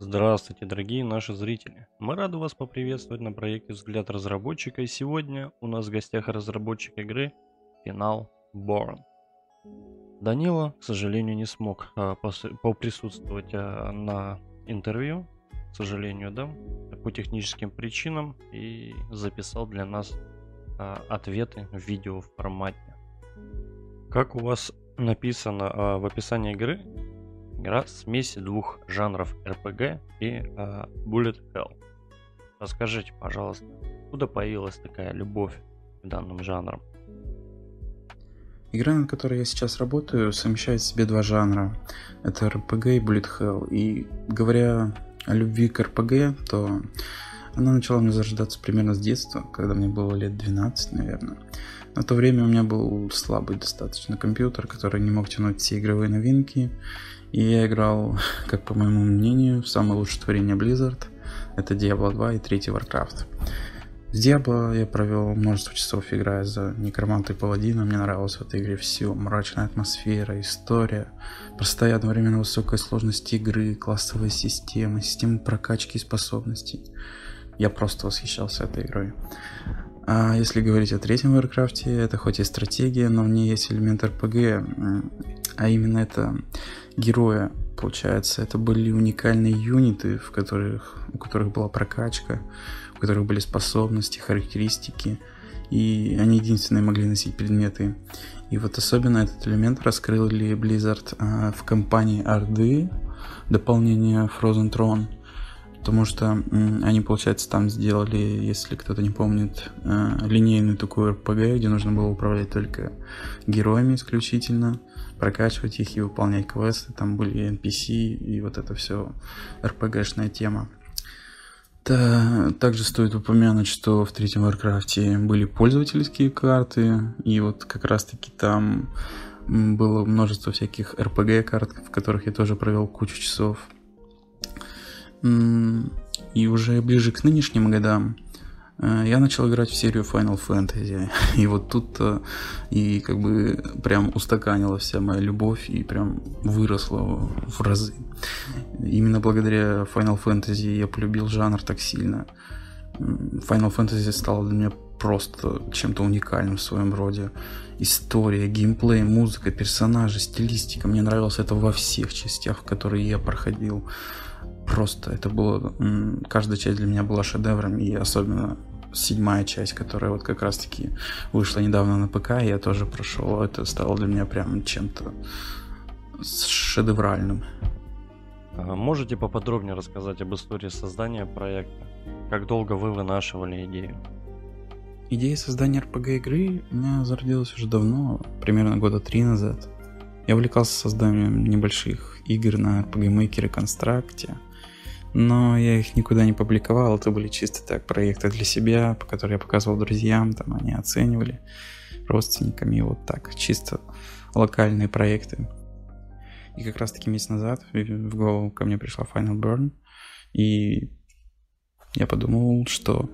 Здравствуйте, дорогие наши зрители! Мы рады вас поприветствовать на проекте «Взгляд разработчика» и сегодня у нас в гостях разработчик игры Final Born. Данила, к сожалению, не смог а, поприсутствовать а, на интервью, к сожалению, да, по техническим причинам и записал для нас а, ответы в видео формате. Как у вас написано в описании игры, игра смесь двух жанров RPG и а, Bullet Hell. Расскажите, пожалуйста, откуда появилась такая любовь к данным жанрам? Игра, над которой я сейчас работаю, совмещает в себе два жанра. Это RPG и Bullet Hell. И говоря о любви к RPG, то она начала мне зарождаться примерно с детства, когда мне было лет 12, наверное. На то время у меня был слабый достаточно компьютер, который не мог тянуть все игровые новинки. И я играл, как по моему мнению, в самое лучшее творение Blizzard. Это Diablo 2 и 3 Warcraft. С Diablo я провел множество часов, играя за Некроманта и Паладина. Мне нравилось в этой игре все. Мрачная атмосфера, история, простая одновременно высокая сложность игры, классовая система, система прокачки способностей. Я просто восхищался этой игрой. А если говорить о третьем Warcraft, это хоть и стратегия, но в ней есть элемент RPG, а именно это героя, получается. Это были уникальные юниты, в которых, у которых была прокачка, у которых были способности, характеристики, и они единственные могли носить предметы. И вот особенно этот элемент раскрыли Blizzard а, в компании Орды, дополнение Frozen Throne – потому что они, получается, там сделали, если кто-то не помнит, э, линейную такую RPG, где нужно было управлять только героями исключительно, прокачивать их и выполнять квесты, там были NPC и вот это все RPG-шная тема. Также стоит упомянуть, что в третьем Warcraft были пользовательские карты, и вот как раз-таки там было множество всяких RPG карт, в которых я тоже провел кучу часов. И уже ближе к нынешним годам э, я начал играть в серию Final Fantasy. И вот тут и как бы прям устаканила вся моя любовь и прям выросла в разы. Именно благодаря Final Fantasy я полюбил жанр так сильно. Final Fantasy стала для меня просто чем-то уникальным в своем роде. История, геймплей, музыка, персонажи, стилистика. Мне нравилось это во всех частях, которые я проходил просто это было... Каждая часть для меня была шедевром, и особенно седьмая часть, которая вот как раз-таки вышла недавно на ПК, я тоже прошел. Это стало для меня прям чем-то шедевральным. Можете поподробнее рассказать об истории создания проекта? Как долго вы вынашивали идею? Идея создания RPG игры у меня зародилась уже давно, примерно года три назад. Я увлекался созданием небольших игр на RPG Maker и Констракте, но я их никуда не публиковал, это были чисто так проекты для себя, по которым я показывал друзьям, там они оценивали родственниками, вот так, чисто локальные проекты. И как раз таки месяц назад в голову ко мне пришла Final Burn, и я подумал, что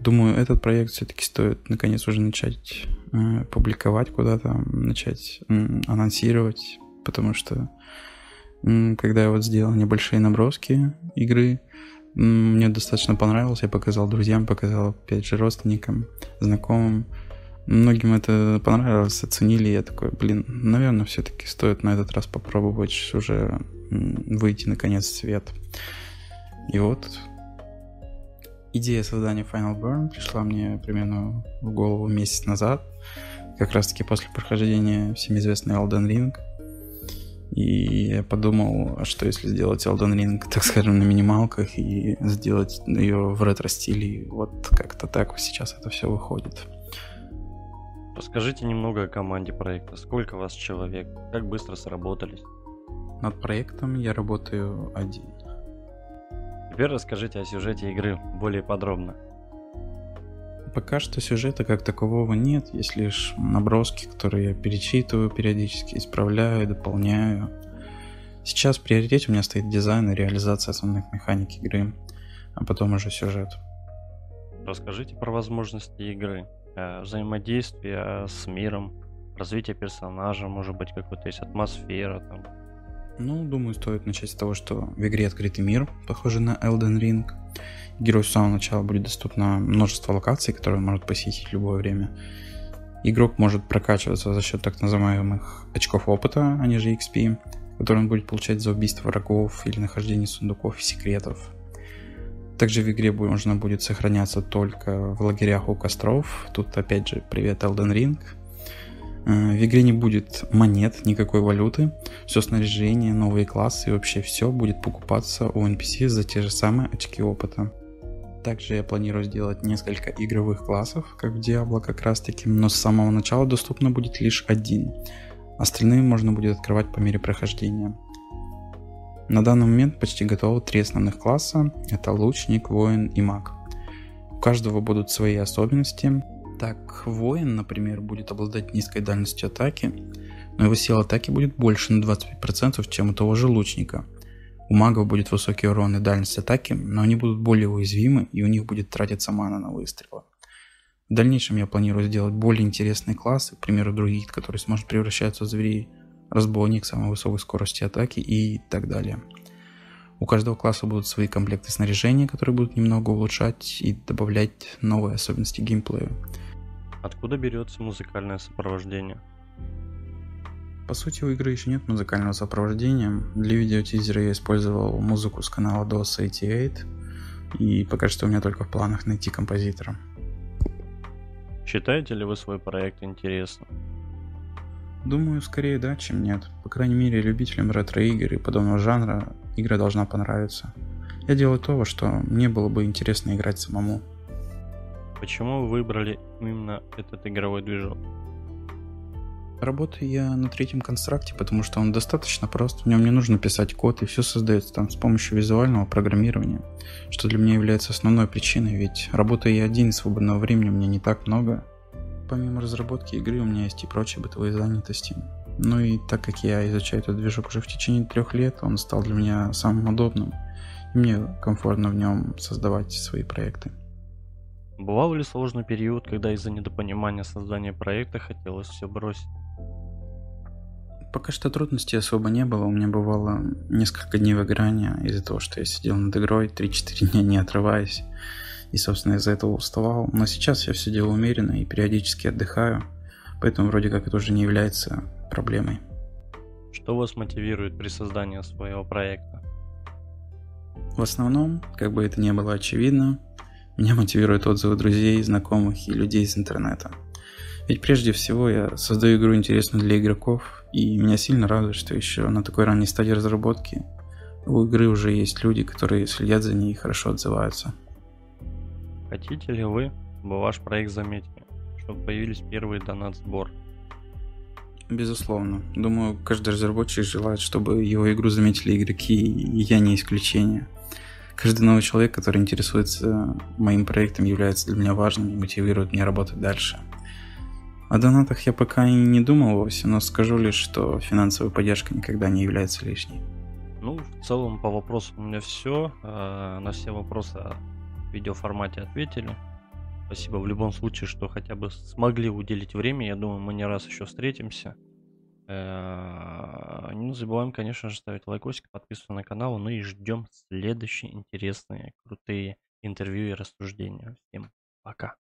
думаю, этот проект все-таки стоит наконец уже начать э, публиковать куда-то, начать э, анонсировать, потому что когда я вот сделал небольшие наброски игры, мне достаточно понравилось, я показал друзьям, показал, опять же, родственникам, знакомым. Многим это понравилось, оценили, я такой, блин, наверное, все-таки стоит на этот раз попробовать уже выйти наконец в свет. И вот идея создания Final Burn пришла мне примерно в голову месяц назад, как раз таки после прохождения всем известный Elden Ring – и я подумал, а что если сделать Elden Ring, так скажем, на минималках и сделать ее в ретро-стиле. Вот как-то так сейчас это все выходит. Расскажите немного о команде проекта. Сколько вас человек? Как быстро сработались? Над проектом я работаю один. Теперь расскажите о сюжете игры более подробно. Пока что сюжета как такового нет, есть лишь наброски, которые я перечитываю периодически, исправляю, дополняю. Сейчас в приоритете у меня стоит дизайн и реализация основных механик игры, а потом уже сюжет. Расскажите про возможности игры, э, взаимодействие с миром, развитие персонажа, может быть, какой-то есть атмосфера там. Ну, думаю, стоит начать с того, что в игре открытый мир, похожий на Elden Ring. Герою с самого начала будет доступно множество локаций, которые он может посетить в любое время. Игрок может прокачиваться за счет так называемых очков опыта, они же XP, которые он будет получать за убийство врагов или нахождение сундуков и секретов. Также в игре можно будет сохраняться только в лагерях у костров. Тут опять же привет Elden Ring. Э, в игре не будет монет, никакой валюты. Все снаряжение, новые классы и вообще все будет покупаться у NPC за те же самые очки опыта. Также я планирую сделать несколько игровых классов, как в Diablo как раз таки, но с самого начала доступно будет лишь один. Остальные можно будет открывать по мере прохождения. На данный момент почти готовы три основных класса. Это лучник, воин и маг. У каждого будут свои особенности. Так, воин, например, будет обладать низкой дальностью атаки, но его сила атаки будет больше на 25%, чем у того же лучника. У магов будет высокий урон и дальность атаки, но они будут более уязвимы и у них будет тратиться мана на выстрелы. В дальнейшем я планирую сделать более интересные классы, к примеру, других, который сможет превращаться в зверей, разбойник самой высокой скорости атаки и так далее. У каждого класса будут свои комплекты снаряжения, которые будут немного улучшать и добавлять новые особенности геймплея. Откуда берется музыкальное сопровождение? По сути, у игры еще нет музыкального сопровождения. Для видеотизера я использовал музыку с канала DOS 88, и пока что у меня только в планах найти композитора. Считаете ли вы свой проект интересным? Думаю, скорее да, чем нет. По крайней мере, любителям ретро-игр и подобного жанра игра должна понравиться. Я делаю то, во что мне было бы интересно играть самому. Почему вы выбрали именно этот игровой движок? Работаю я на третьем констракте, потому что он достаточно прост. В нем не нужно писать код, и все создается там с помощью визуального программирования, что для меня является основной причиной, ведь работаю я один, и свободного времени у меня не так много. Помимо разработки игры у меня есть и прочие бытовые занятости. Ну и так как я изучаю этот движок уже в течение трех лет, он стал для меня самым удобным. И мне комфортно в нем создавать свои проекты. Бывал ли сложный период, когда из-за недопонимания создания проекта хотелось все бросить? Пока что трудностей особо не было. У меня бывало несколько дней выгорания из-за того, что я сидел над игрой 3-4 дня не отрываясь. И, собственно, из-за этого уставал. Но сейчас я все делаю умеренно и периодически отдыхаю. Поэтому вроде как это уже не является проблемой. Что вас мотивирует при создании своего проекта? В основном, как бы это ни было очевидно, меня мотивируют отзывы друзей, знакомых и людей из интернета. Ведь прежде всего я создаю игру интересную для игроков, и меня сильно радует, что еще на такой ранней стадии разработки у игры уже есть люди, которые следят за ней и хорошо отзываются. Хотите ли вы, чтобы ваш проект заметили, чтобы появились первые донат-сбор? Безусловно. Думаю, каждый разработчик желает, чтобы его игру заметили игроки, и я не исключение. Каждый новый человек, который интересуется моим проектом, является для меня важным и мотивирует меня работать дальше. О донатах я пока и не думал вовсе, но скажу лишь, что финансовая поддержка никогда не является лишней. Ну, в целом по вопросу у меня все. Э, на все вопросы в видеоформате ответили. Спасибо в любом случае, что хотя бы смогли уделить время. Я думаю, мы не раз еще встретимся. Не забываем, конечно же, ставить лайкосик, подписываться на канал. Ну и ждем следующие интересные, крутые интервью и рассуждения. Всем пока.